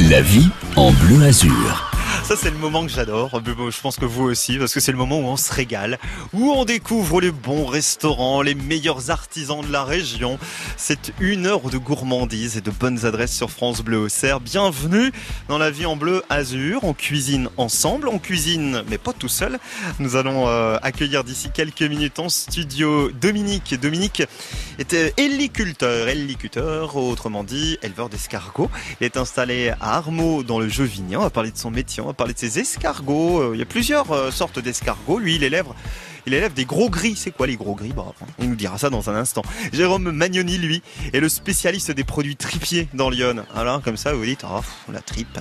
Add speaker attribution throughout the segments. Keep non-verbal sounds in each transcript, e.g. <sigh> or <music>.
Speaker 1: La vie en bleu azur.
Speaker 2: Ça, c'est le moment que j'adore. Je pense que vous aussi, parce que c'est le moment où on se régale, où on découvre les bons restaurants, les meilleurs artisans de la région. C'est une heure de gourmandise et de bonnes adresses sur France Bleu Auxerre. Bienvenue dans la vie en bleu azur. On cuisine ensemble, on cuisine, mais pas tout seul. Nous allons euh, accueillir d'ici quelques minutes en studio Dominique. Dominique est héliculteur, héliculteur, autrement dit éleveur d'escargots. Il est installé à Armaux dans le Jevignan. On va parler de son métier, on va parler de ses escargots. Euh, il y a plusieurs euh, sortes d'escargots. Lui, il élève il élève des gros gris. C'est quoi les gros gris? Bah, Il nous dira ça dans un instant. Jérôme Magnoni, lui, est le spécialiste des produits tripiers dans Lyon. Alors, comme ça, vous dites, oh, la tripe,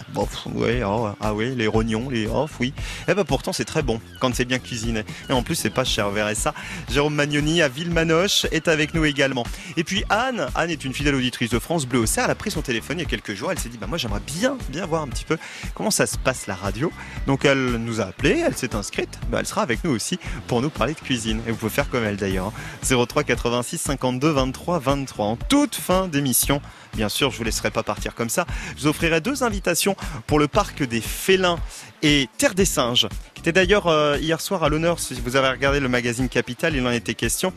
Speaker 2: ouais, oh, ah ouais, les rognons, les off, oui. Eh ben pourtant, c'est très bon quand c'est bien cuisiné. Et en plus, c'est pas cher, verrez ça. Jérôme Magnoni à Villemanoche est avec nous également. Et puis Anne, Anne est une fidèle auditrice de France Bleu Auxerre. Elle a pris son téléphone il y a quelques jours. Elle s'est dit, bah moi, j'aimerais bien, bien voir un petit peu comment ça se passe la radio. Donc, elle nous a appelé, elle s'est inscrite. Bah, elle sera avec nous aussi pour nous parler de cuisine. Et vous pouvez faire comme elle d'ailleurs. 03 86 52 23 23. En toute fin d'émission, bien sûr, je vous laisserai pas partir comme ça. Je vous offrirai deux invitations pour le parc des félins et Terre des singes, qui était d'ailleurs euh, hier soir à l'honneur. Si vous avez regardé le magazine Capital, il en était question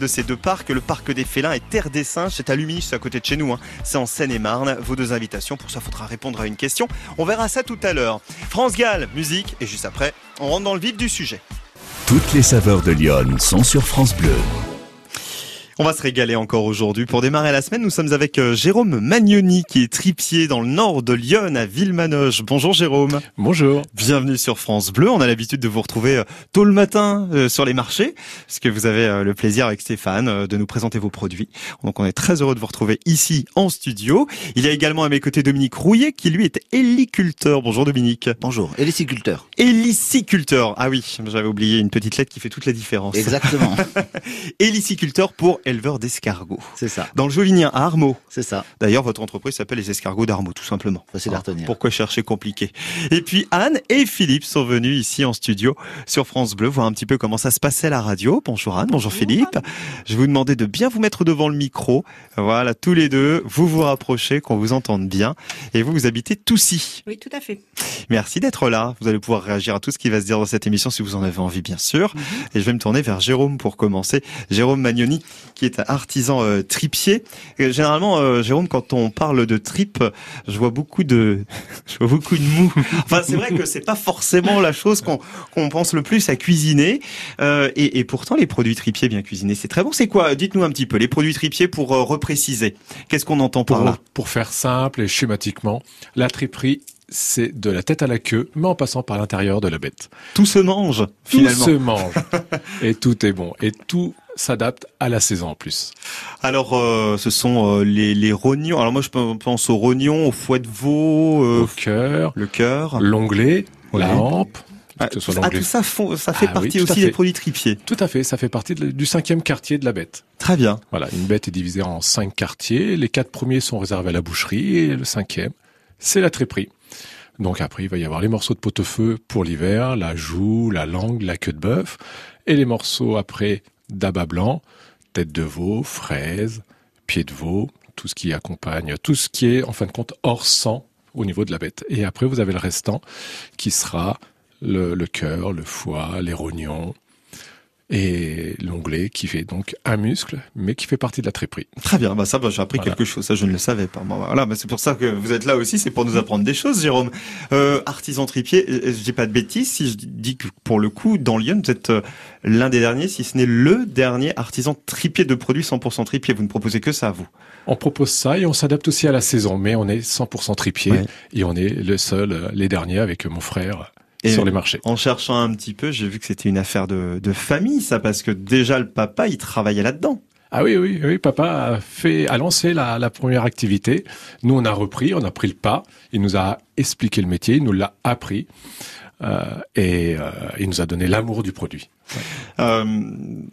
Speaker 2: de ces deux parcs, le parc des félins et Terre des singes. C'est à Luminus, à côté de chez nous. Hein. C'est en Seine-et-Marne. Vos deux invitations. Pour ça, faudra répondre à une question. On verra ça tout à l'heure. France Gall, musique, et juste après, on rentre dans le vif du sujet.
Speaker 1: Toutes les saveurs de Lyon sont sur France Bleu.
Speaker 2: On va se régaler encore aujourd'hui. Pour démarrer la semaine, nous sommes avec euh, Jérôme Magnoni, qui est tripier dans le nord de Lyon, à Villemanoche. Bonjour Jérôme.
Speaker 3: Bonjour.
Speaker 2: Bienvenue sur France Bleu. On a l'habitude de vous retrouver euh, tôt le matin euh, sur les marchés, parce que vous avez le plaisir avec Stéphane de nous présenter vos produits. Donc on est très heureux de vous retrouver ici en studio. Il y a également à mes côtés Dominique Rouillet, qui lui est héliculteur. Bonjour Dominique.
Speaker 4: Bonjour, héliciculteur.
Speaker 2: Héliciculteur. Ah oui, j'avais oublié une petite lettre qui fait toute la différence.
Speaker 4: Exactement. <laughs>
Speaker 2: héliciculteur pour éleveur d'escargots.
Speaker 4: C'est ça.
Speaker 2: Dans le Jovinien, à Armaux.
Speaker 4: C'est ça.
Speaker 2: D'ailleurs, votre entreprise s'appelle les escargots d'Armaux, tout simplement.
Speaker 4: Facile à
Speaker 2: Pourquoi chercher compliqué? Et puis Anne et Philippe sont venus ici en studio sur France Bleu voir un petit peu comment ça se passait à la radio. Bonjour Anne, bonjour, Philippe. Je vais vous demander de bien vous mettre devant le micro. Voilà, tous les deux, vous vous rapprochez, qu'on vous entende bien. Et vous, vous habitez Toussy.
Speaker 5: Oui, tout à fait.
Speaker 2: Merci d'être là. Vous allez pouvoir réagir à tout ce qui va se dire dans cette émission si vous en avez envie, bien sûr. Mhm. Et je vais me tourner vers Jérôme pour commencer. Jérôme Magnoni, qui est artisan euh, tripier. généralement, euh, Jérôme, quand on parle de trip, je vois beaucoup de, <laughs> je vois beaucoup de mou. <laughs> Enfin, c'est vrai que c'est pas forcément la chose qu'on qu'on pense le plus à cuisiner. Euh, et, et, pourtant, les produits tripiers bien cuisinés, c'est très bon. C'est quoi? Dites-nous un petit peu les produits tripiers pour repréciser. Qu'est-ce qu'on entend par là?
Speaker 3: Pour faire simple et schématiquement, la triperie c'est de la tête à la queue, mais en passant par l'intérieur de la bête.
Speaker 2: Tout se mange, finalement.
Speaker 3: Tout se mange. <laughs> et tout est bon. Et tout s'adapte à la saison en plus.
Speaker 2: Alors, euh, ce sont euh, les, les rognons. Alors moi, je pense aux rognons, au foie de veau,
Speaker 3: euh, au cœur,
Speaker 2: le cœur,
Speaker 3: l'onglet, la hampe.
Speaker 2: Ah, tout ça, ça fait ah partie aussi des produits tripiers.
Speaker 3: Tout à fait, ça fait partie du cinquième quartier de la bête.
Speaker 2: Très bien.
Speaker 3: Voilà, une bête est divisée en cinq quartiers. Les quatre premiers sont réservés à la boucherie et le cinquième, c'est la triperie. Donc après, il va y avoir les morceaux de pot-au-feu pour l'hiver, la joue, la langue, la queue de bœuf, et les morceaux après d'abat blanc, tête de veau, fraise, pied de veau, tout ce qui accompagne, tout ce qui est en fin de compte hors sang au niveau de la bête. Et après, vous avez le restant qui sera le, le cœur, le foie, les rognons, et l'onglet qui fait donc un muscle, mais qui fait partie de la triperie.
Speaker 2: Très bien, bah ça, bah, j'ai appris quelque chose, ça je ne le savais pas. voilà, bah, c'est pour ça que vous êtes là aussi, c'est pour nous apprendre des choses, Jérôme. Euh, artisan tripier, euh, je dis pas de bêtises si je dis que pour le coup, dans Lyon, vous êtes euh, l'un des derniers, si ce n'est le dernier artisan tripier de produits 100% tripier. Vous ne proposez que ça, vous
Speaker 3: On propose ça et on s'adapte aussi à la saison, mais on est 100% tripier et on est le seul, euh, les derniers avec mon frère sur les marchés.
Speaker 2: En cherchant un petit peu, j'ai vu que c'était une affaire de, de famille, ça, parce que déjà le papa, il travaillait là-dedans.
Speaker 3: Ah oui, oui, oui, papa a fait, a lancé la, la, première activité. Nous, on a repris, on a pris le pas. Il nous a expliqué le métier, il nous l'a appris. Euh, et euh, il nous a donné l'amour du produit.
Speaker 2: Euh,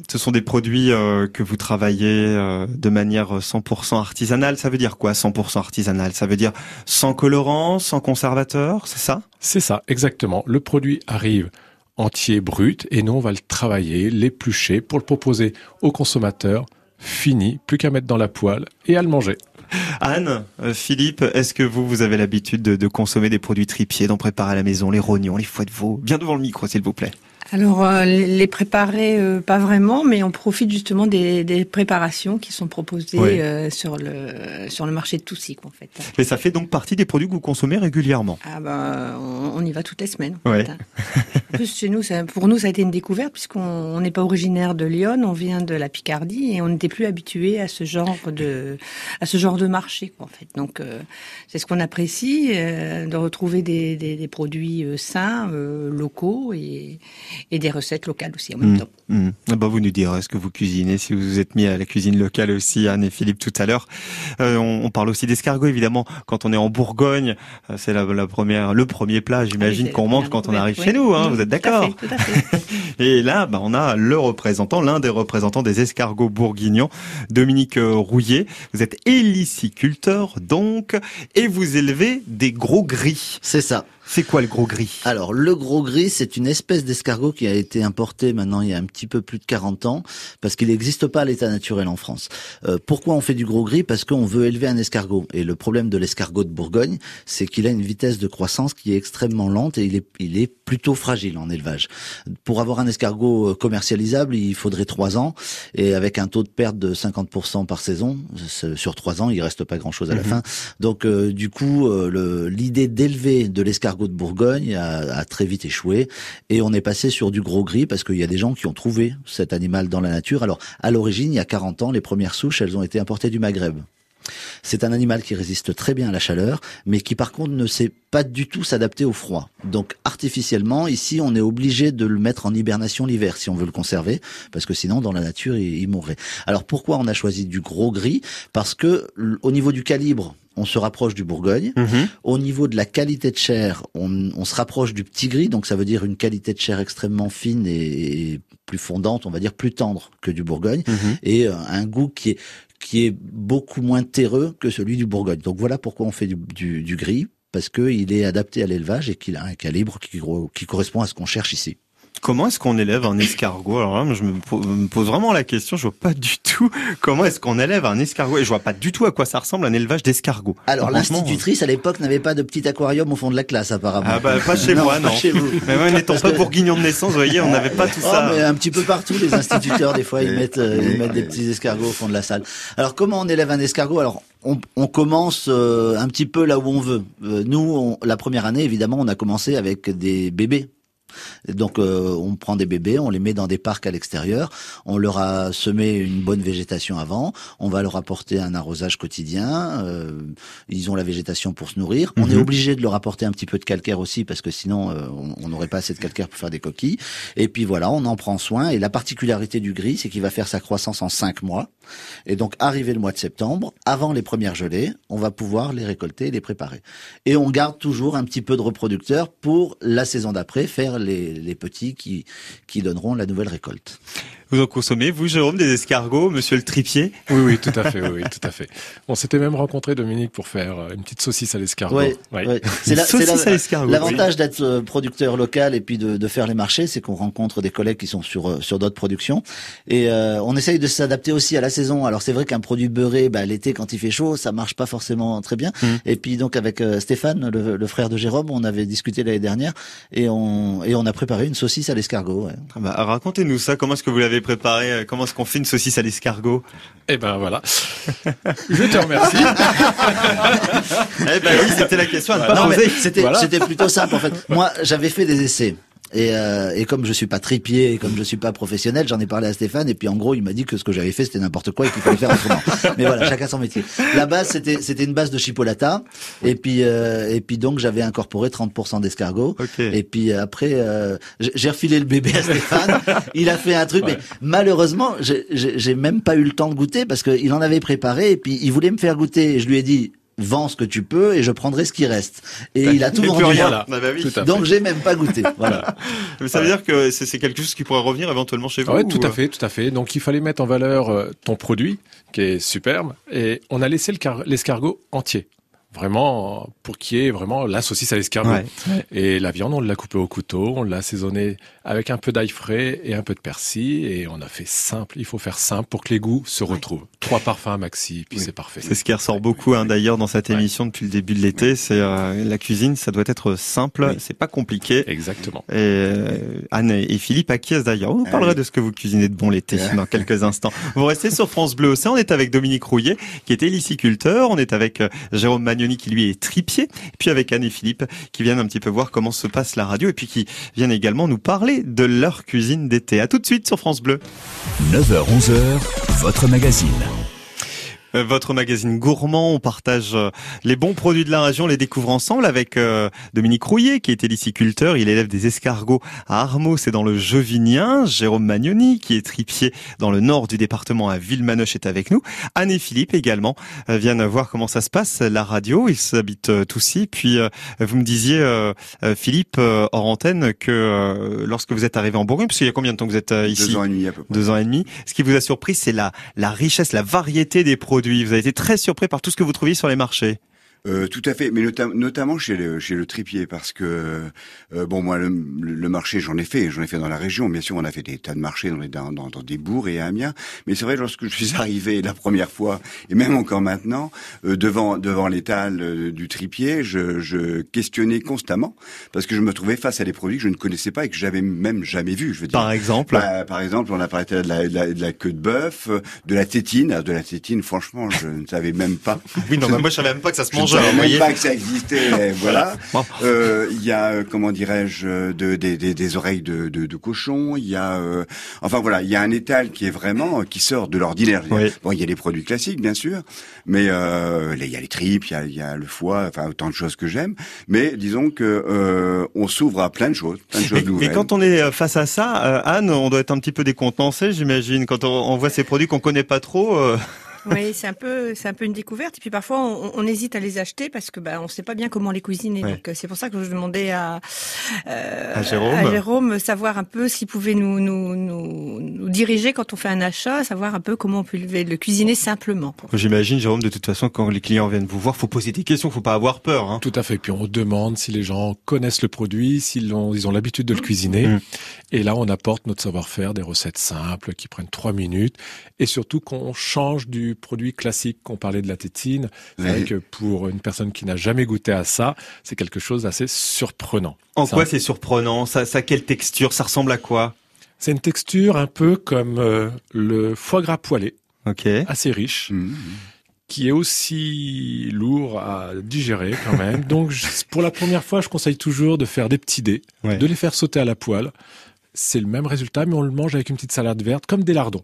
Speaker 2: ce sont des produits que vous travaillez de manière 100% artisanale. Ça veut dire quoi 100% artisanal Ça veut dire sans colorant, sans conservateur, c'est ça?
Speaker 3: C'est ça, exactement. Le produit arrive entier, brut, et nous on va le travailler, l'éplucher pour le proposer au consommateur fini, plus qu'à mettre dans la poêle et à le manger.
Speaker 2: Anne, euh, Philippe, est-ce que vous, vous avez l'habitude de, consommer des produits tripiers, d'en préparer à la maison, les rognons, les foies de veau? Bien devant le micro, s'il vous plaît.
Speaker 4: Alors euh, les préparer euh, pas vraiment, mais on profite justement des, des préparations qui sont proposées euh, sur le sur le marché de Toussy quoi, en fait.
Speaker 2: Mais ça fait donc partie des produits que vous consommez régulièrement.
Speaker 4: Ah ben on, on y va toutes les semaines. en
Speaker 2: Ouais.
Speaker 4: fait, hein. En plus chez nous, ça, pour nous ça a été une découverte puisqu'on on n'est pas originaire de Lyon, on vient de la Picardie et on n'était plus habitué à ce genre de à ce genre de marché quoi, en fait. Donc euh, c'est ce qu'on apprécie euh, de retrouver des, des, des produits euh, sains, euh, locaux et et des recettes locales aussi en même
Speaker 2: Mm.
Speaker 4: temps.
Speaker 2: Mm. Ah bah, vous nous direz ce que vous cuisinez, si vous vous êtes mis à la cuisine locale aussi, Anne et Philippe tout à l'heure. Euh, on, on parle aussi d'escargot évidemment. Quand on est en Bourgogne, euh, c'est la, la première, le premier plat, j'imagine
Speaker 4: Ah oui,
Speaker 2: qu'on mange quand on arrive
Speaker 4: oui.
Speaker 2: chez nous. Hein, vous êtes d'accord
Speaker 4: fait, tout à fait. <laughs>
Speaker 2: Et là, bah, on a le représentant, l'un des représentants des escargots bourguignons, Dominique euh, Rouillet. Vous êtes héliciculteur donc, et vous élevez des gros gris.
Speaker 5: C'est ça.
Speaker 2: C'est quoi le gros gris
Speaker 5: Alors, le gros gris, c'est une espèce d'escargot qui a été importé maintenant il y a un petit peu plus de 40 ans, parce qu'il n'existe pas à l'état naturel en France. Euh, pourquoi on fait du gros gris? Parce qu'on veut élever un escargot. Et le problème de l'escargot de Bourgogne, c'est qu'il a une vitesse de croissance qui est extrêmement lente et il est, il est plutôt fragile en élevage. Pour avoir un escargot euh, commercialisable, il faudrait trois ans, et avec un taux de perte de 50% par saison, sur trois ans, il reste pas grand-chose à la
Speaker 2: Mhm.
Speaker 5: fin. Donc, euh, du coup, euh, l'idée d'élever de l'escargot de Bourgogne a, très vite échoué, et on est passé sur du gros gris parce qu'il y a des gens qui ont trouvé cet animal dans la nature. Alors, à l'origine, il y a 40 ans, les premières souches, elles ont été importées du Maghreb. C'est un animal qui résiste très bien à la chaleur, mais qui par contre ne sait pas du tout s'adapter au froid. Donc artificiellement, ici, on est obligé de le mettre en hibernation l'hiver si on veut le conserver, parce que sinon, dans la nature, il, il mourrait. Alors pourquoi on a choisi du gros gris? Parce que au niveau du calibre, on se rapproche du Bourgogne.
Speaker 2: Mhm.
Speaker 5: Au niveau de la qualité de chair, on, on se rapproche du petit gris, donc ça veut dire une qualité de chair extrêmement fine et, et plus fondante, on va dire plus tendre que du Bourgogne,
Speaker 2: Mhm.
Speaker 5: et euh, un goût qui est qui est beaucoup moins terreux que celui du Bourgogne. Donc voilà pourquoi on fait du, gris, parce qu'il est adapté à l'élevage et qu'il a un calibre qui correspond à ce qu'on cherche ici.
Speaker 2: Comment est-ce qu'on élève un escargot? Alors là, je me po- me pose vraiment la question. Je vois pas du tout comment est-ce qu'on élève un escargot et je vois pas du tout à quoi ça ressemble un élevage d'escargot.
Speaker 5: Alors l'institutrice à l'époque n'avait pas de petit aquarium au fond de la classe apparemment.
Speaker 2: Ah bah pas chez <laughs> moi non.
Speaker 5: pas chez vous.
Speaker 2: Mais moi n'étant pas bourguignon de naissance, vous voyez, on n'avait pas tout
Speaker 5: Oh,
Speaker 2: ça.
Speaker 5: mais un petit peu partout, les instituteurs, des fois, ils <laughs> mettent, euh, ils mettent des petits escargots au fond de la salle. Alors, comment on élève un escargot? Alors, on, on commence euh, un petit peu là où on veut. Euh, nous, on- la première année, évidemment, on a commencé avec des bébés. Donc euh, on prend des bébés, on les met dans des parcs à l'extérieur, on leur a semé une bonne végétation avant, on va leur apporter un arrosage quotidien, euh, ils ont la végétation pour se nourrir. On
Speaker 2: Mhm.
Speaker 5: est obligé de leur apporter un petit peu de calcaire aussi parce que sinon euh, on- n'aurait pas assez de calcaire pour faire des coquilles. Et puis voilà, on en prend soin. Et la particularité du gris, c'est qu'il va faire sa croissance en cinq mois. Et donc arrivé le mois de septembre, avant les premières gelées, on va pouvoir les récolter et les préparer. Et on garde toujours un petit peu de reproducteurs pour la saison d'après faire les, les petits qui, qui donneront la nouvelle récolte.
Speaker 2: Vous en consommez, vous Jérôme, des escargots, monsieur le tripier
Speaker 3: Oui, oui, tout à fait, oui, oui, tout à fait. On s'était même rencontré, Dominique, pour faire euh, une petite saucisse à l'escargot.
Speaker 5: Ouais,
Speaker 3: Oui.
Speaker 5: ouais. <laughs> C'est la- c'est la-
Speaker 2: saucisse à l'escargot.
Speaker 5: L'avantage d'être euh, producteur local et puis de, de faire les marchés, c'est qu'on rencontre des collègues qui sont sur euh, sur d'autres productions et euh, on essaye de s'adapter aussi à la saison. Alors c'est vrai qu'un produit beurré, bah, l'été quand il fait chaud, ça marche pas forcément très bien.
Speaker 2: Mm.
Speaker 5: Et puis donc avec euh, Stéphane, le, le frère de Jérôme, on avait discuté l'année dernière et on et on a préparé une saucisse à l'escargot. ouais.
Speaker 2: Ah bah, Racontez-nous ça, comment est-ce que vous l'avez préparé euh, Comment est-ce qu'on fait une saucisse à l'escargot?
Speaker 3: Eh ben voilà. <laughs> Je te remercie. <laughs>
Speaker 2: Eh ben oui, c'était la question à ne pas
Speaker 5: Non, mais
Speaker 2: poser.
Speaker 5: c'était
Speaker 3: Voilà.
Speaker 5: c'était plutôt simple en fait. Moi, j'avais fait des essais. Et, euh, et comme je suis pas tripier, et comme je suis pas professionnel, j'en ai parlé à Stéphane et puis en gros il m'a dit que ce que j'avais fait c'était n'importe quoi et qu'il fallait faire autrement. <laughs> Mais voilà, chacun son métier. La base c'était c'était une base de chipolata et puis euh, et puis donc j'avais incorporé 30% d'escargot.
Speaker 2: Ok.
Speaker 5: Et puis euh, après, euh, j'ai refilé le bébé à Stéphane. il a fait un truc,
Speaker 3: Ouais.
Speaker 5: mais malheureusement, j'ai même pas eu le temps de goûter parce qu'il en avait préparé et puis il voulait me faire goûter. Et je lui ai dit, vends ce que tu peux et je prendrai ce qui reste. Et il a tout vendu.
Speaker 2: rien.
Speaker 3: Voilà.
Speaker 2: Ah bah oui.
Speaker 3: Tout à.
Speaker 5: Donc j'ai même pas goûté. <laughs> Voilà.
Speaker 2: Mais ça veut dire que c'est c'est quelque chose qui pourrait revenir éventuellement chez vous
Speaker 3: Ouais, tout
Speaker 2: ou,
Speaker 3: à
Speaker 2: euh,
Speaker 3: fait, tout à fait. Donc il fallait mettre en valeur euh, ton produit, qui est superbe, et on a laissé le car- l'escargot entier. vraiment pour qu'il y ait vraiment la saucisse à l'escargot.
Speaker 2: Ouais.
Speaker 3: Et la viande, on l'a coupée au couteau, on l'a assaisonnée avec un peu d'ail frais et un peu de persil, et on a fait simple. Il faut faire simple pour que les goûts se retrouvent. Trois parfums maxi, puis
Speaker 2: Oui.
Speaker 3: c'est parfait.
Speaker 2: C'est ce qui ressort beaucoup hein, d'ailleurs dans cette émission depuis le début de l'été. C'est euh, la cuisine, ça doit être simple,
Speaker 3: Oui.
Speaker 2: c'est pas compliqué.
Speaker 3: Exactement.
Speaker 2: Et euh, Anne et Philippe acquiescent d'ailleurs. On vous parlera de ce que vous cuisinez de bon l'été dans quelques instants. Vous restez sur France Bleu Océan. On est avec Dominique Rouillet, qui est héliciculteur. On est avec euh, Jérôme Magnoni, qui lui est tripier. Puis avec Anne et Philippe, qui viennent un petit peu voir comment se passe la radio. Et puis qui viennent également nous parler de leur cuisine d'été. À tout de suite sur France Bleu.
Speaker 1: 9h-11h, votre magazine.
Speaker 2: Euh, Votre magazine gourmand, on partage euh, les bons produits de la région, on les découvre ensemble avec euh, Dominique Rouillet qui est héliciculteur, il élève des escargots à Armaux, c'est dans le Jevinien, Jérôme Magnoni qui est tripier dans le nord du département à Villemanoche est avec nous, Anne et Philippe également viennent voir comment ça se passe, la radio, ils s'habitent tous ici, puis vous me disiez Philippe hors antenne que lorsque vous êtes arrivé en Bourgogne, parce qu'il y a combien de temps que vous êtes ici
Speaker 6: Deux ans et demi à peu près.
Speaker 2: deux ans et demi. Ce qui vous a surpris, c'est la, la richesse, la variété des produits. Vous avez été très surpris par tout ce que vous trouviez sur les marchés.
Speaker 6: Euh, tout à fait, mais nota- notamment chez le, chez le tripier, parce que euh, bon, moi, le, le marché, j'en ai fait, j'en ai fait dans la région. Bien sûr, on a fait des tas de marchés dans, les, dans, dans, dans des bourgs et à Amiens. Mais c'est vrai, lorsque je suis <laughs> arrivé la première fois, et même encore maintenant, euh, devant devant l'étal euh, du tripier, je, je questionnais constamment parce que je me trouvais face à des produits que je ne connaissais pas et que j'avais même jamais vus. Je veux dire.
Speaker 2: Par exemple.
Speaker 6: Bah, par exemple, on a parlé de la, de la, de la queue de bœuf, euh, de la tétine. Alors, de la tétine, franchement, je ne savais même pas. <laughs>
Speaker 2: oui, non, mais moi je savais même pas que ça se
Speaker 6: Je ne
Speaker 2: mangeait.
Speaker 6: savais pas que ça existait. <laughs> voilà.
Speaker 2: Bon.
Speaker 6: Euh, Il y a, euh, comment dirais-je, euh, de, des, des, oreilles de, de, de cochon. Il y a, euh, enfin voilà, il y a un étal qui est vraiment qui sort de l'ordinaire.
Speaker 2: Oui.
Speaker 6: Bon, il y a les produits classiques, bien sûr, mais euh, il y a les tripes, il y y a le foie, enfin autant de choses que j'aime. Mais disons que euh, on s'ouvre à plein de choses, plein de choses
Speaker 2: Et, et
Speaker 6: nouvelles.
Speaker 2: quand on est face à ça, Anne, on doit être un petit peu décontenancé, j'imagine, quand on, on voit ces produits qu'on connaît pas trop. Euh,
Speaker 4: Oui, c'est un peu, c'est un peu une découverte. Et puis parfois, on, on hésite à les acheter parce que bah, on sait pas bien comment les cuisiner.
Speaker 2: Ouais.
Speaker 4: Donc euh, c'est pour ça que je demandais à, euh,
Speaker 2: À Jérôme.
Speaker 4: Jérôme savoir un peu s'il pouvait nous, nous, nous, nous diriger quand on fait un achat, savoir un peu comment on peut le, le cuisiner simplement.
Speaker 2: J'imagine, Jérôme, de toute façon, quand les clients viennent vous voir, faut poser des questions, faut pas avoir peur. Hein.
Speaker 3: Tout à fait. Puis on demande si les gens connaissent le produit, s'ils ont, ils ont l'habitude de le cuisiner.
Speaker 2: Mm.
Speaker 3: Et là, on apporte notre savoir-faire, des recettes simples qui prennent trois minutes. Et surtout qu'on change du produit classique qu'on parlait de la tétine. C'est
Speaker 6: Oui.
Speaker 3: vrai que pour une personne qui n'a jamais goûté à ça, c'est quelque chose d'assez surprenant.
Speaker 2: En
Speaker 3: Ça-
Speaker 2: quoi c'est surprenant? Ça, ça, quelle texture? Ça ressemble à quoi?
Speaker 3: C'est une texture un peu comme euh, le foie gras poêlé, assez riche.
Speaker 6: Mmh.
Speaker 3: qui est aussi lourd à digérer quand même. <laughs> Donc je- pour la première fois, je conseille toujours de faire des petits dés,
Speaker 2: Ouais.
Speaker 3: de les faire sauter à la poêle. C'est le même résultat, mais on le mange avec une petite salade verte, comme des lardons.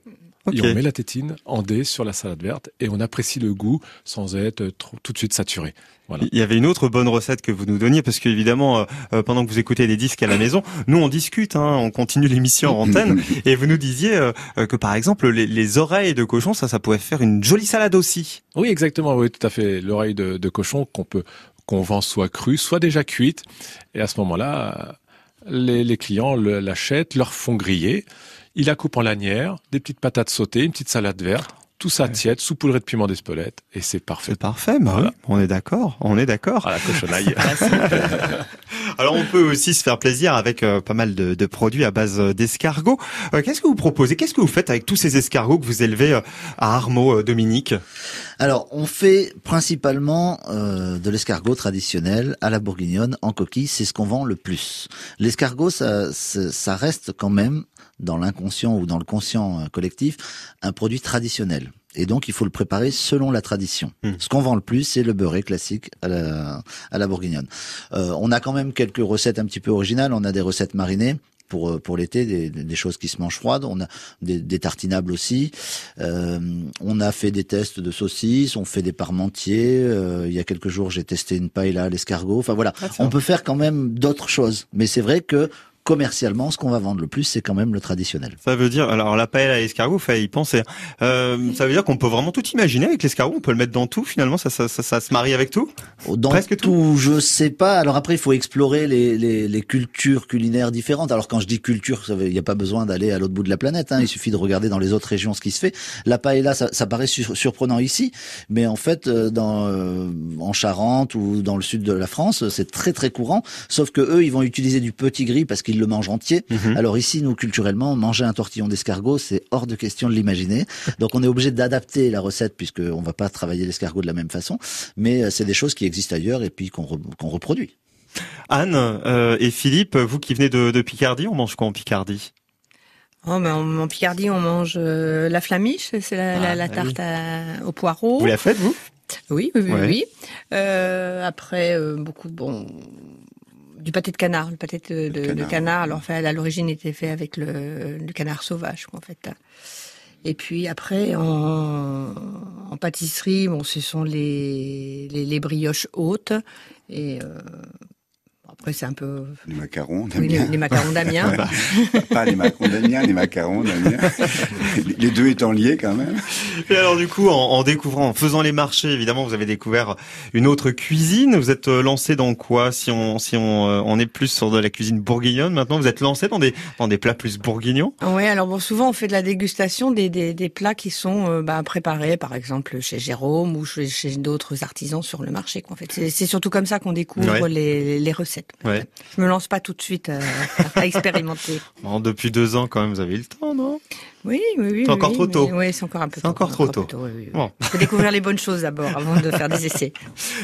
Speaker 3: Et on met la tétine en dés sur la salade verte et on apprécie le goût sans être trop, tout de suite saturé. Voilà.
Speaker 2: Il y avait une autre bonne recette que vous nous donniez parce qu'évidemment, euh, euh, pendant que vous écoutez les disques à la maison, <laughs> nous on discute, hein, on continue l'émission en antenne <laughs> et vous nous disiez euh, euh, que par exemple les, les oreilles de cochon, ça, ça pouvait faire une jolie salade aussi.
Speaker 3: Oui, exactement. Oui, tout à fait. L'oreille de, de cochon qu'on peut qu'on vend soit crue, soit déjà cuite. Et à ce moment-là, les, les clients l'achètent, leur font griller. Ils la coupent en lanières, des petites patates sautées, une petite salade verte, tout ça tiède, saupoudré de piment d'Espelette, et c'est parfait.
Speaker 2: C'est parfait, bah
Speaker 3: Voilà.
Speaker 2: oui, on est d'accord, on est d'accord.
Speaker 3: À la cochonaille. <laughs> <laughs>
Speaker 2: Alors on peut aussi se faire plaisir avec euh, pas mal de, de produits à base euh, d'escargots. Euh, Qu'est-ce que vous proposez Qu'est-ce que vous faites avec tous ces escargots que vous élevez euh, à Armaux, euh, Dominique?
Speaker 5: Alors, on fait principalement euh, de l'escargot traditionnel à la bourguignonne en coquille, c'est ce qu'on vend le plus. L'escargot, ça, ça ça reste quand même dans l'inconscient ou dans le conscient euh, collectif un produit traditionnel. Et donc, il faut le préparer selon la tradition.
Speaker 2: Hmm.
Speaker 5: Ce qu'on vend le plus, c'est le beurré classique à la, à la bourguignonne. Euh, on a quand même quelques recettes un petit peu originales. On a des recettes marinées pour euh, pour l'été, des, des choses qui se mangent froides. On a des, des tartinables aussi. Euh, on a fait des tests de saucisses, on fait des parmentiers. Euh, il y a quelques jours, j'ai testé une paella à l'escargot. Enfin voilà, on peut faire quand même d'autres choses. Mais c'est vrai que commercialement, ce qu'on va vendre le plus, c'est quand même le traditionnel.
Speaker 2: Ça veut dire, alors la paella à l'escargot, fait y penser. Euh, ça veut dire qu'on peut vraiment tout imaginer avec l'escargot. On peut le mettre dans tout. Finalement, ça, ça, ça, ça se marie avec tout?
Speaker 5: Dans
Speaker 2: Presque tout.
Speaker 5: tout, je sais pas. Alors après, il faut explorer les, les, les cultures culinaires différentes. Alors quand je dis culture, il n'y a pas besoin d'aller à l'autre bout de la planète. Hein. Il suffit de regarder dans les autres régions ce qui se fait. La paella, ça, ça paraît sur- surprenant ici, mais en fait, euh, dans euh, en Charente ou dans le sud de la France, c'est très très courant. Sauf que eux, ils vont utiliser du petit gris parce qu'ils le mangent entier.
Speaker 2: Mhm.
Speaker 5: Alors ici, nous culturellement, manger un tortillon d'escargot, c'est hors de question de l'imaginer. <laughs> Donc on est obligé d'adapter la recette puisque on va pas travailler l'escargot de la même façon. Mais euh, c'est des choses qui existent ailleurs et puis qu'on re- qu'on reproduit.
Speaker 2: Anne euh, et Philippe, vous qui venez de, de Picardie, on mange quoi en Picardie?
Speaker 4: Oh, ben, en, en Picardie, on mange euh, la flamiche, c'est la,
Speaker 2: Ah,
Speaker 4: la
Speaker 2: bah
Speaker 4: tarte à- au poireau.
Speaker 2: Vous la faites vous?
Speaker 4: Oui, oui, oui.
Speaker 2: Ouais.
Speaker 4: oui. Euh, après, euh, beaucoup, bon, du pâté de canard, le pâté de, de- de
Speaker 6: canard.
Speaker 4: Alors, fait, à l'origine, était fait avec le, le canard sauvage, quoi, en fait. Et puis après, en, en pâtisserie, bon, ce sont les, les, les brioches hautes. Et euh, après, c'est un peu
Speaker 6: Les macarons, on aime
Speaker 4: oui, les, macarons d'Amiens. <laughs>
Speaker 6: Pas les macarons d'Amiens, les macarons d'Amiens. Les deux étant liés quand même.
Speaker 2: Et alors du coup, en, en découvrant, en faisant les marchés, évidemment, vous avez découvert une autre cuisine. Vous êtes euh, lancé dans quoi Si on si on, euh, on est plus sur de la cuisine bourguignonne, maintenant vous êtes lancé dans des dans des plats plus bourguignons?
Speaker 4: Oui, alors bon, souvent on fait de la dégustation des, des, des plats qui sont euh, bah, préparés, par exemple chez Jérôme ou chez, chez d'autres artisans sur le marché. Quoi, en fait, c'est, c'est surtout comme ça qu'on découvre
Speaker 2: Ouais.
Speaker 4: les, les recettes.
Speaker 2: Ouais.
Speaker 4: Je me lance pas tout de suite euh, à expérimenter. <laughs>
Speaker 2: Bon, depuis deux ans, quand même, vous avez eu le temps, non?
Speaker 4: Oui, oui, oui.
Speaker 2: C'est encore
Speaker 4: oui,
Speaker 2: trop
Speaker 4: mais-
Speaker 2: tôt.
Speaker 4: Oui, c'est encore un peu
Speaker 2: C'est
Speaker 4: tôt.
Speaker 2: encore trop tôt.
Speaker 4: oui, oui, oui.
Speaker 2: Bon.
Speaker 4: Faut découvrir les bonnes choses d'abord avant de faire des <laughs> essais.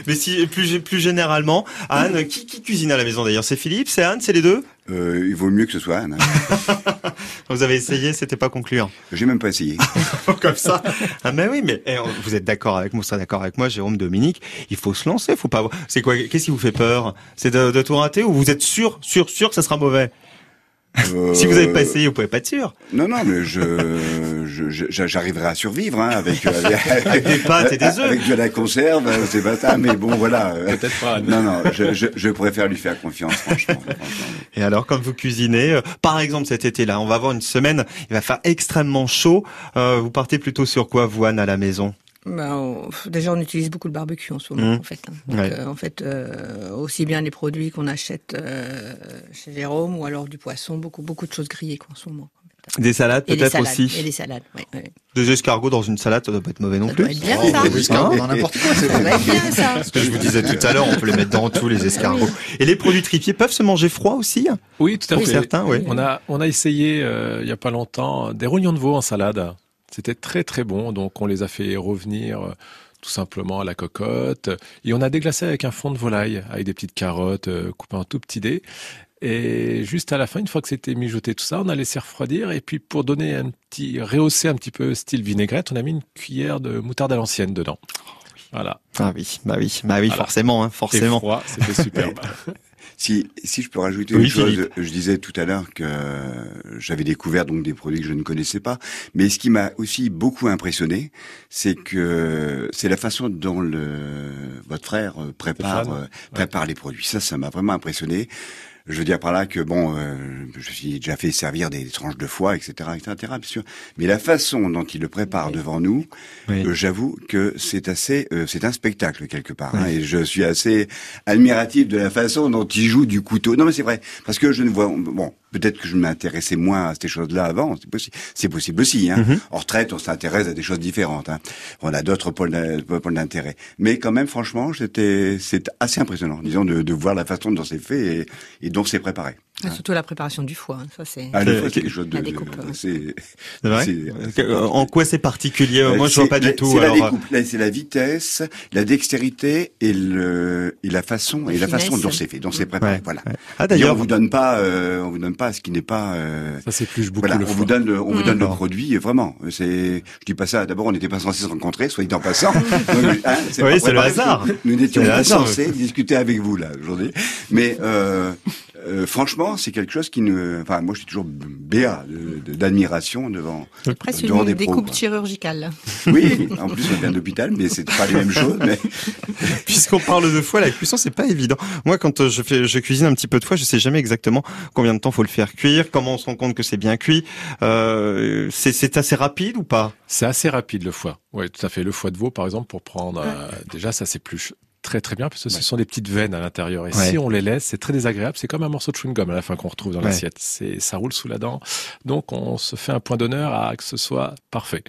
Speaker 2: Mais si plus plus généralement, Anne, qui, qui cuisine à la maison d'ailleurs? C'est Philippe, c'est Anne, c'est les deux?
Speaker 6: Euh, il vaut mieux que ce soit Anne. hein. <laughs>
Speaker 2: Vous avez essayé, c'était pas concluant.
Speaker 6: J'ai même pas essayé. <laughs>
Speaker 2: Comme ça. Ah mais oui, mais eh, vous êtes d'accord avec moi, vous serez d'accord avec moi, Jérôme, Dominique. Il faut se lancer, faut pas. C'est quoi Qu'est-ce qui vous fait peur? C'est de, de tout rater ou vous êtes sûr, sûr, sûr que ça sera mauvais?
Speaker 6: Euh,
Speaker 2: Si vous n'avez pas essayé, vous pouvez pas être sûr.
Speaker 6: Non, non, mais je, j'arriverai à survivre hein, avec, euh, <laughs> avec,
Speaker 2: des pâtes et des <laughs> œufs.
Speaker 6: Avec de la conserve, c'est pas ça. Mais bon, voilà.
Speaker 3: Peut-être pas.
Speaker 6: Non, non, je, je, je préfère lui faire confiance, franchement. franchement.
Speaker 2: Et alors, quand vous cuisinez, euh, par exemple cet été-là, on va avoir une semaine, il va faire extrêmement chaud. Euh, vous partez plutôt sur quoi, vous, Anne, à la maison?
Speaker 4: Ben, on- déjà, on utilise beaucoup le barbecue en ce moment,
Speaker 2: Mmh.
Speaker 4: en fait. hein. Donc,
Speaker 2: Ouais.
Speaker 4: euh, en fait, euh, aussi bien les produits qu'on achète euh, chez Jérôme ou alors du poisson, beaucoup, beaucoup de choses grillées quoi, en ce moment.
Speaker 2: Des salades, peut-être aussi.
Speaker 4: Et des salades, oui. oui.
Speaker 2: Des escargots dans une salade, ça doit pas être mauvais non
Speaker 4: Ça
Speaker 2: plus.
Speaker 4: doit être bien,
Speaker 5: Oh,
Speaker 4: ça.
Speaker 5: des escargots dans n'importe quoi, c'est
Speaker 4: Ça doit être bien, ça.
Speaker 2: Ce que je vous disais tout à l'heure, on peut les mettre dans tous les escargots. Et les produits tripiers peuvent se manger froid aussi
Speaker 3: Oui, tout à
Speaker 2: Pour
Speaker 3: fait.
Speaker 2: certains, oui.
Speaker 3: On a, on a essayé euh, il y a pas longtemps des rognons de veau en salade. C'était très très bon, donc on les a fait revenir euh, tout simplement à la cocotte. Et on a déglacé avec un fond de volaille, avec des petites carottes euh, coupées en tout petits dés. Et juste à la fin, une fois que c'était mijoté tout ça, on a laissé refroidir. Et puis pour donner un petit, rehausser un petit peu style vinaigrette, on a mis une cuillère de moutarde à l'ancienne dedans. Voilà.
Speaker 2: Ah oui, bah oui, bah oui,
Speaker 3: Voilà.
Speaker 2: forcément, hein,
Speaker 3: Et
Speaker 2: forcément.
Speaker 3: froid, c'était superbe. <laughs>
Speaker 6: Si, si je peux rajouter
Speaker 2: Oui,
Speaker 6: une chose, je disais tout à l'heure que j'avais découvert donc des produits que je ne connaissais pas, mais ce qui m'a aussi beaucoup impressionné, c'est que c'est la façon dont le votre frère euh, prépare
Speaker 3: Stéphane.
Speaker 6: euh, prépare les produits. Ça, ça m'a vraiment impressionné. Je veux dire par là que bon, euh, je suis déjà fait servir des tranches de foie, etc., etc., bien sûr. Mais la façon dont il le prépare devant nous,
Speaker 2: Oui.
Speaker 6: euh, j'avoue que c'est assez, euh, c'est un spectacle quelque part. hein, et je suis assez admiratif de la façon dont il joue du couteau. Non, mais c'est vrai, parce que je ne vois, bon, peut-être que je m'intéressais moins à ces choses-là avant. C'est possible, c'est possible aussi. Hein.
Speaker 2: Mhm.
Speaker 6: En retraite, on s'intéresse à des choses différentes. Hein. On a d'autres pôles d'in- pôles d'intérêt. Mais quand même, franchement, c'était, c'est assez impressionnant, disons, de, de voir la façon dont c'est fait et, et dont c'est préparé.
Speaker 4: Et Surtout la préparation du foie, hein, ça c'est.
Speaker 6: Ah, le
Speaker 2: Euh,
Speaker 6: foie, c'est quelque chose de,
Speaker 4: la découpe, ouais.
Speaker 6: c'est,
Speaker 2: C'est vrai
Speaker 6: c'est-
Speaker 2: Euh, En quoi c'est particulier
Speaker 6: Euh,
Speaker 2: Moi, je vois
Speaker 6: c'est
Speaker 2: pas du
Speaker 6: la-
Speaker 2: tout.
Speaker 6: C'est la
Speaker 2: alors, euh,
Speaker 6: découpe, c'est la vitesse, la dextérité et le et la façon
Speaker 4: La
Speaker 6: et la façon dont c'est fait, dont c'est préparé.
Speaker 2: Ouais,
Speaker 6: Voilà.
Speaker 2: ouais. Ah
Speaker 6: D'ailleurs, on vous donne pas, euh, on vous donne pas ce qui n'est pas. euh,
Speaker 3: Ça s'épluche beaucoup
Speaker 6: voilà,
Speaker 3: le
Speaker 6: on
Speaker 3: foie.
Speaker 6: vous donne, le, on vous
Speaker 4: Mm.
Speaker 6: donne le produit. Vraiment, c'est. Je dis pas ça. D'abord, on n'était pas censés se rencontrer, soit en passant. <laughs> Hein,
Speaker 2: Oui,
Speaker 6: pas
Speaker 2: c'est le hasard.
Speaker 6: Nous n'étions
Speaker 2: C'est
Speaker 6: pas censés discuter avec vous là aujourd'hui, mais. Euh, Euh, franchement, c'est quelque chose qui ne. Enfin, moi, je suis toujours béat d'admiration devant.
Speaker 4: Presque devant une des découpe pros, chirurgicale.
Speaker 6: Oui, en plus, on vient d'hôpital, mais c'est pas les mêmes choses. Mais... <laughs>
Speaker 2: Puisqu'on parle de foie, la cuisson, c'est pas évident. Moi, quand euh, je fais, je cuisine un petit peu de foie, je sais jamais exactement combien de temps faut le faire cuire, comment on se rend compte que c'est bien cuit. Euh, c'est assez rapide ou pas?
Speaker 3: C'est assez rapide le foie. Oui, tout à fait. Le foie de veau, par exemple, pour prendre. Euh, déjà, ça c'est plus très très bien parce que ce sont des petites veines à l'intérieur et si on les laisse, c'est très désagréable. C'est comme un morceau de chewing gum à la fin qu'on retrouve dans l'assiette. C'est ça roule sous la dent. Donc on se fait un point d'honneur à que ce soit parfait.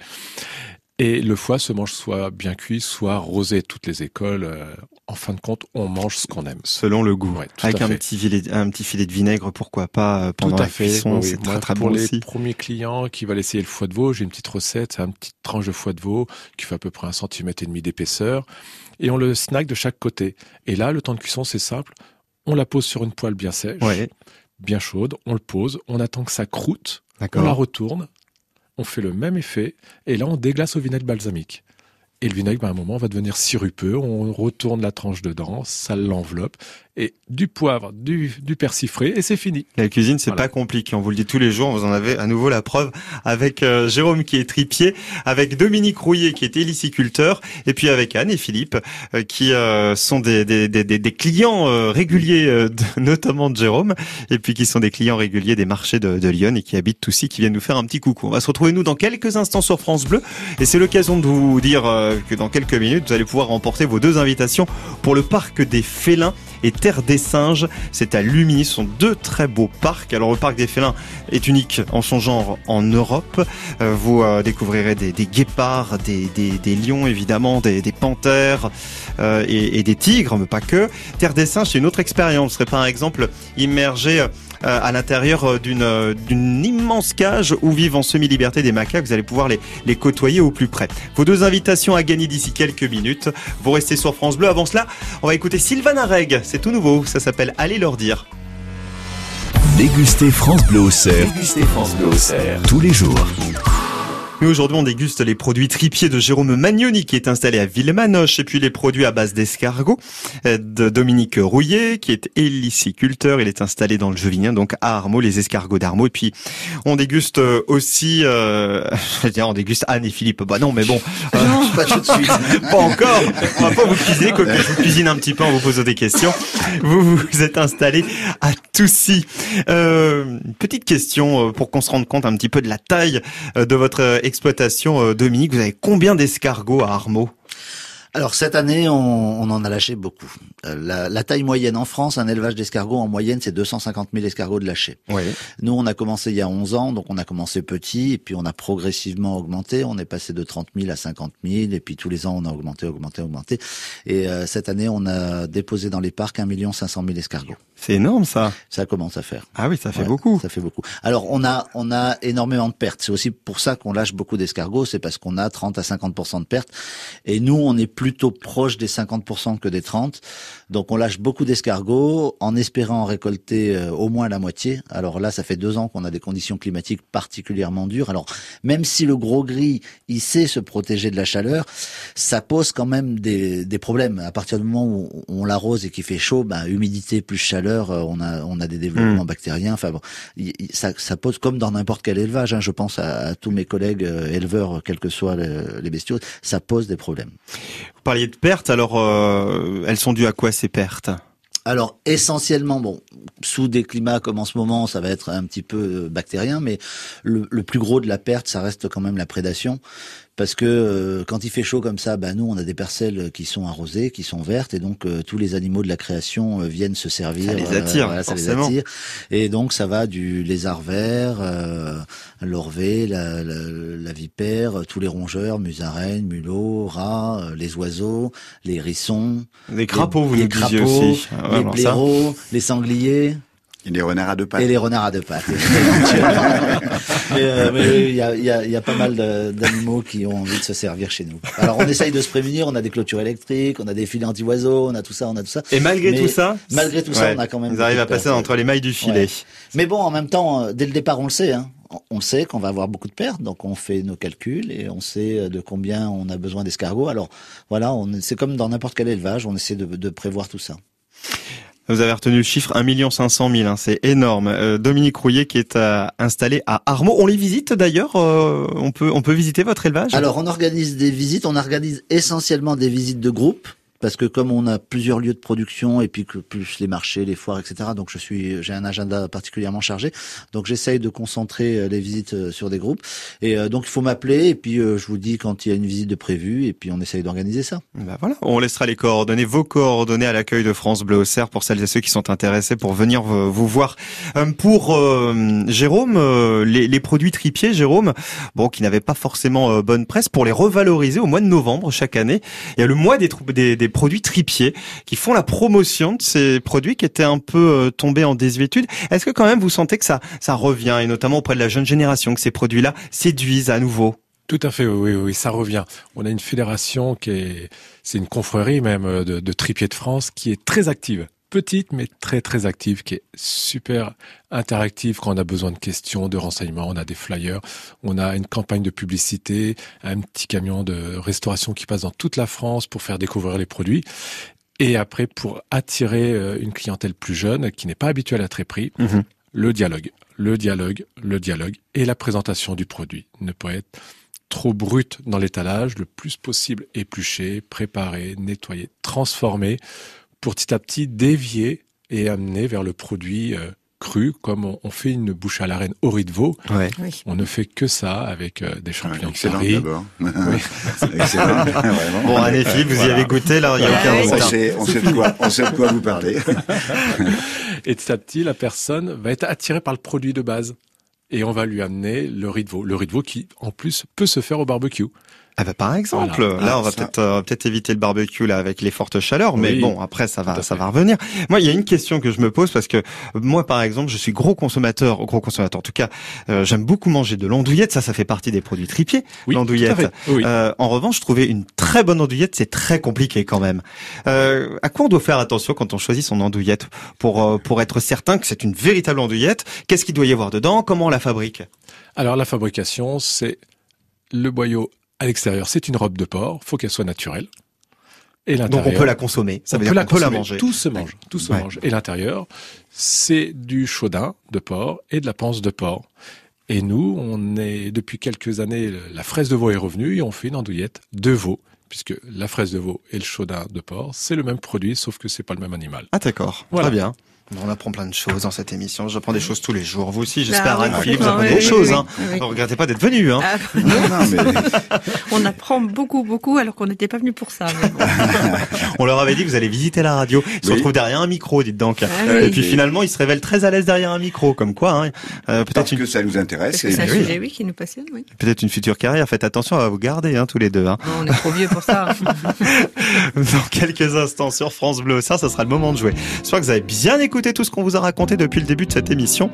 Speaker 3: Et le foie se mange soit bien cuit, soit rosé. Toutes les écoles, euh, en fin de compte, on mange ce qu'on aime.
Speaker 2: Selon le goût. Avec un petit, filet, un petit filet de vinaigre, pourquoi pas, euh, pendant la cuisson.
Speaker 3: c'est très, très pour les premiers clients qui veulent essayer le foie de veau, j'ai une petite recette, c'est une petite tranche de foie de veau qui fait à peu près un centimètre et demi d'épaisseur. Et on le snack de chaque côté. Et là, le temps de cuisson, c'est simple. On la pose sur une poêle bien sèche, bien chaude. On le pose. On attend que ça croûte. On la retourne on fait le même effet, et là on déglace au vinaigre balsamique. Et le vinaigre, à un moment, va devenir sirupeux. On retourne la tranche dedans, ça l'enveloppe et du poivre, du, du persil frais et c'est fini.
Speaker 2: La cuisine, c'est pas compliqué. On vous le dit tous les jours. Vous en avez à nouveau la preuve avec euh, Jérôme qui est tripier, avec Dominique Rouillet qui est héliciculteur et puis avec Anne et Philippe euh, qui euh, sont des, des, des, des clients réguliers, <laughs> notamment de Jérôme, et puis qui sont des clients réguliers des marchés de, de Lyon et qui habitent aussi, qui viennent nous faire un petit coucou. On va se retrouver nous dans quelques instants sur France Bleu et c'est l'occasion de vous dire que dans quelques minutes, vous allez pouvoir remporter vos deux invitations pour le parc des félins et Terre des Singes. C'est à Lumie. Ce sont deux très beaux parcs. Alors le parc des félins est unique en son genre en Europe. Euh, vous euh, découvrirez des, guépards, des, lions évidemment, des, panthères euh, et, des tigres, mais pas que. Terre des Singes, c'est une autre expérience. Vous serez par exemple immergé euh, à l'intérieur euh, d'une euh, d'une immense cage où vivent en semi-liberté des macaques. Vous allez pouvoir les, les côtoyer au plus près. Vos deux invitations à gagner d'ici quelques minutes. Vous restez sur France Bleu. Avant cela, on va écouter Sylvain Reg. C'est tout nouveau. Ça s'appelle Allez leur dire.
Speaker 1: Dégustez France Bleu au cerf. Dégustez France Bleu au cerf. Tous les jours
Speaker 2: aujourd'hui, on déguste les produits tripiers de Jérôme Magnoni qui est installé à Villemanoche et puis les produits à base d'escargot euh, de Dominique Rouillet qui est héliciculteur. Il est installé dans le Jevinien, donc à Armo, les escargots d'Armo. Et puis, on déguste euh, aussi, euh, <laughs> dire, on déguste Anne et Philippe. Bah non, mais bon.
Speaker 5: Euh, non, pas tout de suite. <laughs>
Speaker 2: pas encore. On va pas vous cuisiner, que je vous cuisine un petit peu en vous posant des questions. Vous vous êtes installé à Toussy. Euh, petite question pour qu'on se rende compte un petit peu de la taille de votre exploitation, euh, Dominique, vous avez combien d'escargots à Armeau
Speaker 5: alors cette année, on, on, en a lâché beaucoup. Euh, la, la, taille moyenne en France, un élevage d'escargots en moyenne, c'est 250 000 escargots de lâchés.
Speaker 2: Oui.
Speaker 5: Nous, on a commencé il y a 11 ans, donc on a commencé petit, et puis on a progressivement augmenté. On est passé de 30 000 à 50 000, et puis tous les ans, on a augmenté, augmenté, augmenté. Et euh, cette année, on a déposé dans les parcs 1 500 000 escargots.
Speaker 2: C'est énorme ça.
Speaker 5: Ça commence à faire.
Speaker 2: Ah oui, ça fait beaucoup.
Speaker 5: Ça fait beaucoup. Alors on a on a énormément de pertes. C'est aussi pour ça qu'on lâche beaucoup d'escargots, c'est parce qu'on a 30 à 50% de pertes. Et nous, on est plutôt proche des 50% que des 30. Donc on lâche beaucoup d'escargots en espérant en récolter euh, au moins la moitié. Alors là, ça fait deux ans qu'on a des conditions climatiques particulièrement dures. Alors même si le gros gris, il sait se protéger de la chaleur, ça pose quand même des, des problèmes. À partir du moment où on l'arrose et qu'il fait chaud, ben, humidité plus chaleur, euh, on a, on a des développements hmm. bactériens. Enfin bon, ça, ça pose comme dans n'importe quel élevage. Hein, je pense à, tous mes collègues euh, éleveurs, quels que soient les, bestiaux, ça pose des problèmes.
Speaker 2: Vous parliez de pertes, alors euh, elles sont dues à quoi pertes
Speaker 5: alors essentiellement, bon, sous des climats comme en ce moment, ça va être un petit peu bactérien, mais le, plus gros de la perte, ça reste quand même la prédation parce que euh, quand il fait chaud comme ça, bah, nous on a des parcelles qui sont arrosées, qui sont vertes, et donc euh, tous les animaux de la création euh, viennent se servir.
Speaker 2: Ça les attire, ça les attire.
Speaker 5: Et donc ça va du lézard vert, l'orvé, la, la, vipère, tous les rongeurs, musaraignes, mulots, rats, les oiseaux, les hérissons,
Speaker 2: les crapauds, vous
Speaker 5: les,
Speaker 2: crapauds, aussi.
Speaker 5: Ah les blaireaux, les sangliers.
Speaker 6: Et les renards à deux pattes.
Speaker 5: Et les renards à deux pattes. <laughs> Euh, mais il y, a, y, a, y, a, pas mal d'animaux qui ont envie de se servir chez nous. Alors on essaye de se prémunir, on a des clôtures électriques, on a des filets anti-oiseaux, on a tout ça, on a tout ça.
Speaker 2: Et malgré tout ça
Speaker 5: Malgré tout ça, on a quand même...
Speaker 2: Ils arrivent à passer entre les mailles du filet.
Speaker 5: Mais bon, en même temps, euh, dès le départ, on le sait. Hein. On sait qu'on va avoir beaucoup de pertes, donc on fait nos calculs et on sait euh, de combien on a besoin d'escargots. Alors voilà, c'est comme dans n'importe quel élevage, on essaie de, de prévoir tout ça.
Speaker 2: Vous avez retenu le chiffre 1 500 000, hein, c'est énorme. Euh, Dominique Rouillet qui est euh, installé à Armaux. On les visite d'ailleurs euh, On peut on peut visiter votre élevage?
Speaker 5: Alors on organise des visites, on organise essentiellement des visites de groupe parce que comme on a plusieurs lieux de production et puis que plus les marchés, les foires, etc. Donc je suis, j'ai un agenda particulièrement chargé. Donc j'essaye de concentrer euh, les visites euh, sur des groupes. Et euh, donc il faut m'appeler et puis je vous dis quand il y a une visite de prévue et puis on essaye d'organiser ça.
Speaker 2: Ben voilà, on laissera les coordonnées, vos coordonnées à l'accueil de France Bleu Auxerre pour celles et ceux qui sont intéressés pour venir vous voir. Pour Jérôme, les, produits tripiers, Jérôme, bon, qui n'avaient pas forcément bonne presse, pour les revaloriser au mois de novembre chaque année, il y a le mois des, des, des produits tripiers qui font la promotion de ces produits qui étaient un peu euh, tombés en désuétude. Est-ce que quand même vous sentez que ça, ça revient et notamment auprès de la jeune génération que ces produits-là séduisent à nouveau?
Speaker 3: Tout à fait, oui, oui, ça revient. On a une fédération qui est, c'est une confrérie même de, de tripiers de France qui est très active petite mais très très active, qui est super interactive quand on a besoin de questions, de renseignements. On a des flyers, on a une campagne de publicité, un petit camion de restauration qui passe dans toute la France pour faire découvrir les produits. Et après, pour attirer euh, une clientèle plus jeune qui n'est pas habituée à la tréperie, mhm. le dialogue, le dialogue, le dialogue et la présentation du produit ne peut être trop brut dans l'étalage, le plus possible épluché, préparé, nettoyé, transformé pour petit à petit dévier et amener vers le produit euh, cru, comme on, fait une bouche à la reine au riz de veau.
Speaker 2: Ouais.
Speaker 3: On ne fait que ça avec euh, des champignons
Speaker 6: de Paris.
Speaker 2: Oui. <laughs> excellent. <laughs> bon, allez Philippe, vous y avez goûté, là, il n'y a aucun
Speaker 6: on sait, on, sait de quoi, on sait de quoi vous parlez. <laughs>
Speaker 3: et petit à petit, la personne va être attirée par le produit de base. Et on va lui amener le riz de veau. Le riz de veau qui, en plus, peut se faire au barbecue.
Speaker 2: Ah bah par exemple, là on va peut-être euh, peut-être éviter le barbecue là avec les fortes chaleurs, mais bon après ça va ça va revenir. Moi il y a une question que je me pose parce que moi par exemple je suis gros consommateur, gros consommateur. En tout cas euh, j'aime beaucoup manger de l'andouillette, ça ça fait partie des produits tripiers. Oui, l'andouillette. Euh, en revanche, trouver une très bonne andouillette c'est très compliqué quand même. Euh, à quoi on doit faire attention quand on choisit son andouillette pour euh, pour être certain que c'est une véritable andouillette? Qu'est-ce qu'il doit y avoir dedans? Comment on la fabrique?
Speaker 3: Alors la fabrication c'est le boyau à l'extérieur, c'est une robe de porc, faut qu'elle soit naturelle.
Speaker 2: Et Donc on peut la consommer, ça veut dire qu'on peut la manger.
Speaker 3: Tout se mange, tout se mange. Et l'intérieur, c'est du chaudin de porc et de la panse de porc. Et nous, on est depuis quelques années, la fraise de veau est revenue et on fait une andouillette de veau, puisque la fraise de veau et le chaudin de porc, c'est le même produit, sauf que c'est pas le même animal.
Speaker 2: Ah d'accord, très bien. On apprend plein de choses dans cette émission. J'apprends des choses tous les jours. Vous aussi, j'espère, bah, Anne-Philippe, vous apprenez des choses. Hein. Ne regrettez pas d'être venu. Hein. Ah, <laughs>
Speaker 4: on apprend beaucoup, beaucoup, alors qu'on n'était pas venu pour ça. <laughs>
Speaker 2: on leur avait dit que vous allez visiter la radio. Ils se retrouvent derrière un micro, dites donc. Ah et puis finalement, ils se révèlent très à l'aise derrière un micro, comme quoi. Hein.
Speaker 6: Euh, peut-être une... que ça nous intéresse.
Speaker 4: C'est un sujet, oui, qui nous passionne. Oui.
Speaker 2: Peut-être une future carrière. Faites attention à vous garder, hein, tous les deux. Hein.
Speaker 4: on est trop vieux pour ça. <laughs>
Speaker 2: dans quelques instants sur France Bleu, ça, ça sera le moment de jouer. J'espère que vous avez bien écouté tout ce qu'on vous a raconté depuis le début de cette émission,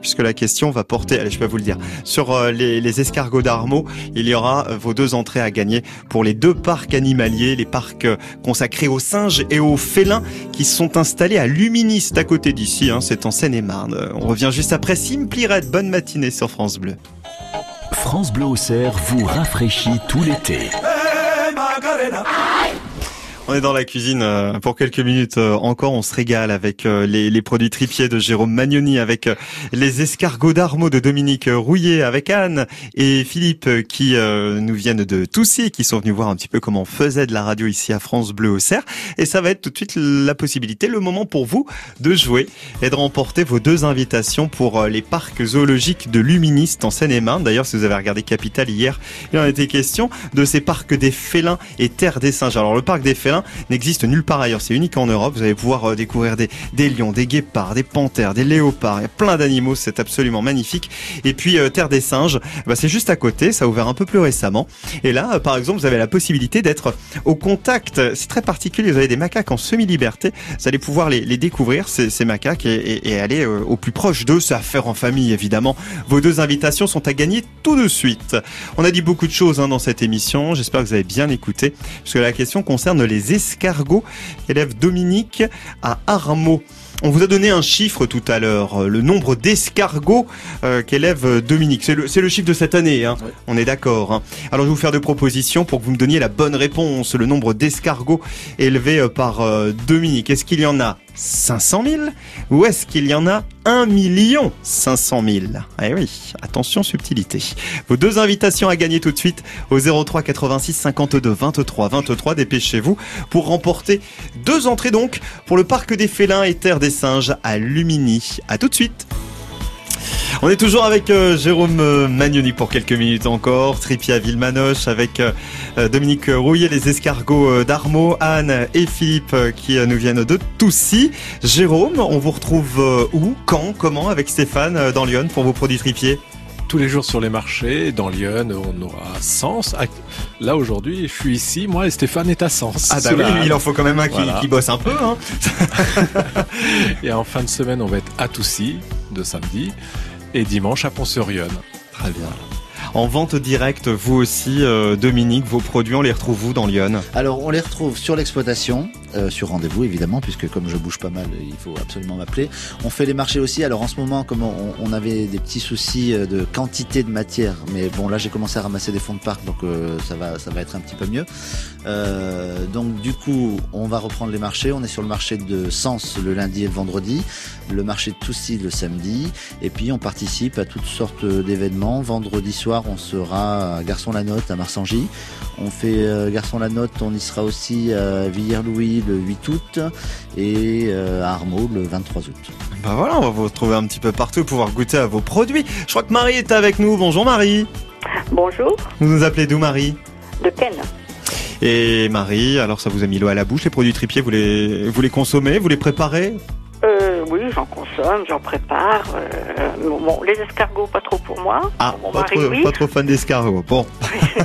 Speaker 2: puisque la question va porter, allez, je vais vous le dire, sur euh, les, escargots d'Armaux. Il y aura euh, vos deux entrées à gagner pour les deux parcs animaliers, les parcs euh, consacrés aux singes et aux félins qui sont installés à Luministe à côté d'ici. Hein, c'est en Seine-et-Marne. On revient juste après Simply Red. Bonne matinée sur France Bleu.
Speaker 1: France Bleu au Cerf vous rafraîchit tout l'été.
Speaker 2: On est dans la cuisine euh, pour quelques minutes euh, encore. On se régale avec euh, les, produits tripiers de Jérôme Magnoni, avec les escargots d'Armaux de Dominique Rouillet, avec Anne et Philippe qui nous viennent de Toussy, qui sont venus voir un petit peu comment on faisait de la radio ici à France Bleu au Cerf. Et ça va être tout de suite la possibilité, le moment pour vous de jouer et de remporter vos deux invitations pour les parcs zoologiques de Luministe en Seine-et-Marne. D'ailleurs, si vous avez regardé Capital hier, il en était question de ces parcs des félins et terres des singes. Alors le parc des félins, n'existe nulle part ailleurs. C'est unique en Europe. Vous allez pouvoir euh, découvrir des, lions, des guépards, des panthères, des léopards. Il y a plein d'animaux. C'est absolument magnifique. Et puis euh, Terre des singes, bah, c'est juste à côté. Ça a ouvert un peu plus récemment. Et là, euh, par exemple, vous avez la possibilité d'être au contact. C'est très particulier. Vous avez des macaques en semi-liberté. Vous allez pouvoir les, découvrir ces, ces macaques et, aller au plus proche d'eux. C'est à faire en famille évidemment. Vos deux invitations sont à gagner tout de suite. On a dit beaucoup de choses hein, dans cette émission. J'espère que vous avez bien écouté, parce que la question concerne les escargots qu'élève Dominique à Armaux. On vous a donné un chiffre tout à l'heure, euh, le nombre d'escargots euh, qu'élève euh, Dominique. C'est le, le, chiffre de cette année, hein. on est d'accord. Hein. Alors je vais vous faire des propositions pour que vous me donniez la bonne réponse. Le nombre d'escargots élevés par Dominique. Est-ce qu'il y en a? 500 000 Ou est-ce qu'il y en a 1 million 500 000 Eh oui, attention subtilité. Vos deux invitations à gagner tout de suite au 03 86 52 23 23. Dépêchez-vous pour remporter deux entrées donc pour le Parc des Félins et Terre des Singes à Lumini. À tout de suite on est toujours avec euh, Jérôme euh, Magnoni pour quelques minutes encore, Tripia Villemanoche avec euh, Dominique Rouillet, les escargots d'Armo, Anne et Philippe qui nous viennent de Toussy. Jérôme, on vous retrouve où, quand, comment avec Stéphane dans Lyon pour vos produits tripiers
Speaker 3: tous les jours sur les marchés. Dans Lyon, on aura Sens. Là, aujourd'hui, je suis ici. Moi et Stéphane est à Sens.
Speaker 2: Ah bah oui, il en faut quand même un qui, bosse un peu. Hein. <laughs>
Speaker 3: et en fin de semaine, on va être à Toussy, de samedi et dimanche à Pont-sur-Yonne.
Speaker 2: Très bien. En vente directe, vous aussi, euh, Dominique, vos produits, on les retrouve où dans Lyon?
Speaker 5: Alors, on les retrouve sur l'exploitation, euh, sur rendez-vous évidemment, puisque comme je bouge pas mal, il faut absolument m'appeler. On fait les marchés aussi. Alors en ce moment, comme on, avait des petits soucis euh, de quantité de matière, mais bon là j'ai commencé à ramasser des fonds de parc, donc ça va ça va être un petit peu mieux. donc du coup, on va reprendre les marchés. On est sur le marché de Sens le lundi et le vendredi, le marché de Toussy le samedi, et puis on participe à toutes sortes d'événements. Vendredi soir on sera à Garçon la Note à Marsangy. On fait euh, Garçon la Note, on y sera aussi à Villers-Louis le 8 août et euh, à le 23 août.
Speaker 2: Bah voilà, on va vous retrouver un petit peu partout, pouvoir goûter à vos produits. Je crois que Marie est avec nous. Bonjour Marie.
Speaker 7: Bonjour.
Speaker 2: Vous nous appelez d'où Marie?
Speaker 7: De Ken.
Speaker 2: Et Marie, alors ça vous a mis l'eau à la bouche, les produits tripiers, vous les, vous les consommez, vous les préparez?
Speaker 7: Euh, oui, j'en consomme, j'en prépare. Euh, bon, les escargots, pas trop pour moi.
Speaker 2: Ah, pas, trop, pas, trop, fan d'escargots. Bon.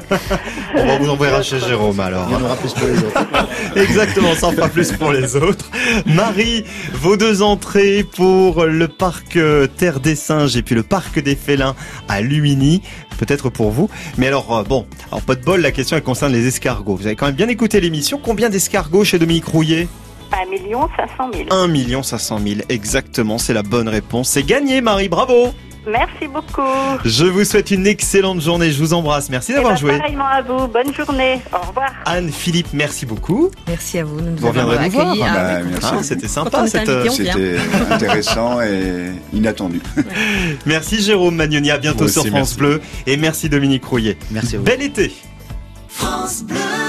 Speaker 2: <laughs> On va vous envoyer chez Jérôme alors.
Speaker 5: Il y en aura plus pour les autres. <laughs>
Speaker 2: Exactement, ça en fera plus pour les autres. Marie, vos deux entrées pour le parc euh, Terre des Singes et puis le parc des Félins à Lumini peut-être pour vous. Mais alors, euh, bon, alors pas de bol, la question elle concerne les escargots. Vous avez quand même bien écouté l'émission. Combien d'escargots chez Dominique Rouillet?
Speaker 7: 1 million 500 000.
Speaker 2: 1 million 500 000, exactement, c'est la bonne réponse. C'est gagné, Marie, bravo
Speaker 7: Merci beaucoup.
Speaker 2: Je vous souhaite une excellente journée. Je vous embrasse. Merci d'avoir
Speaker 7: ben,
Speaker 2: joué.
Speaker 7: Pareillement à vous. Bonne journée. Au revoir.
Speaker 2: Anne, Philippe, merci beaucoup.
Speaker 4: Merci à vous.
Speaker 2: Nous vous reviendrez nous voir.
Speaker 6: Ah, bah,
Speaker 2: ah, C'était sympa.
Speaker 6: C'était <laughs> intéressant et inattendu. <laughs>
Speaker 2: merci Jérôme Magnoni. À bientôt sur France Bleu. Et merci Dominique Rouillet.
Speaker 5: Merci à vous.
Speaker 2: Bel été. France Bleu.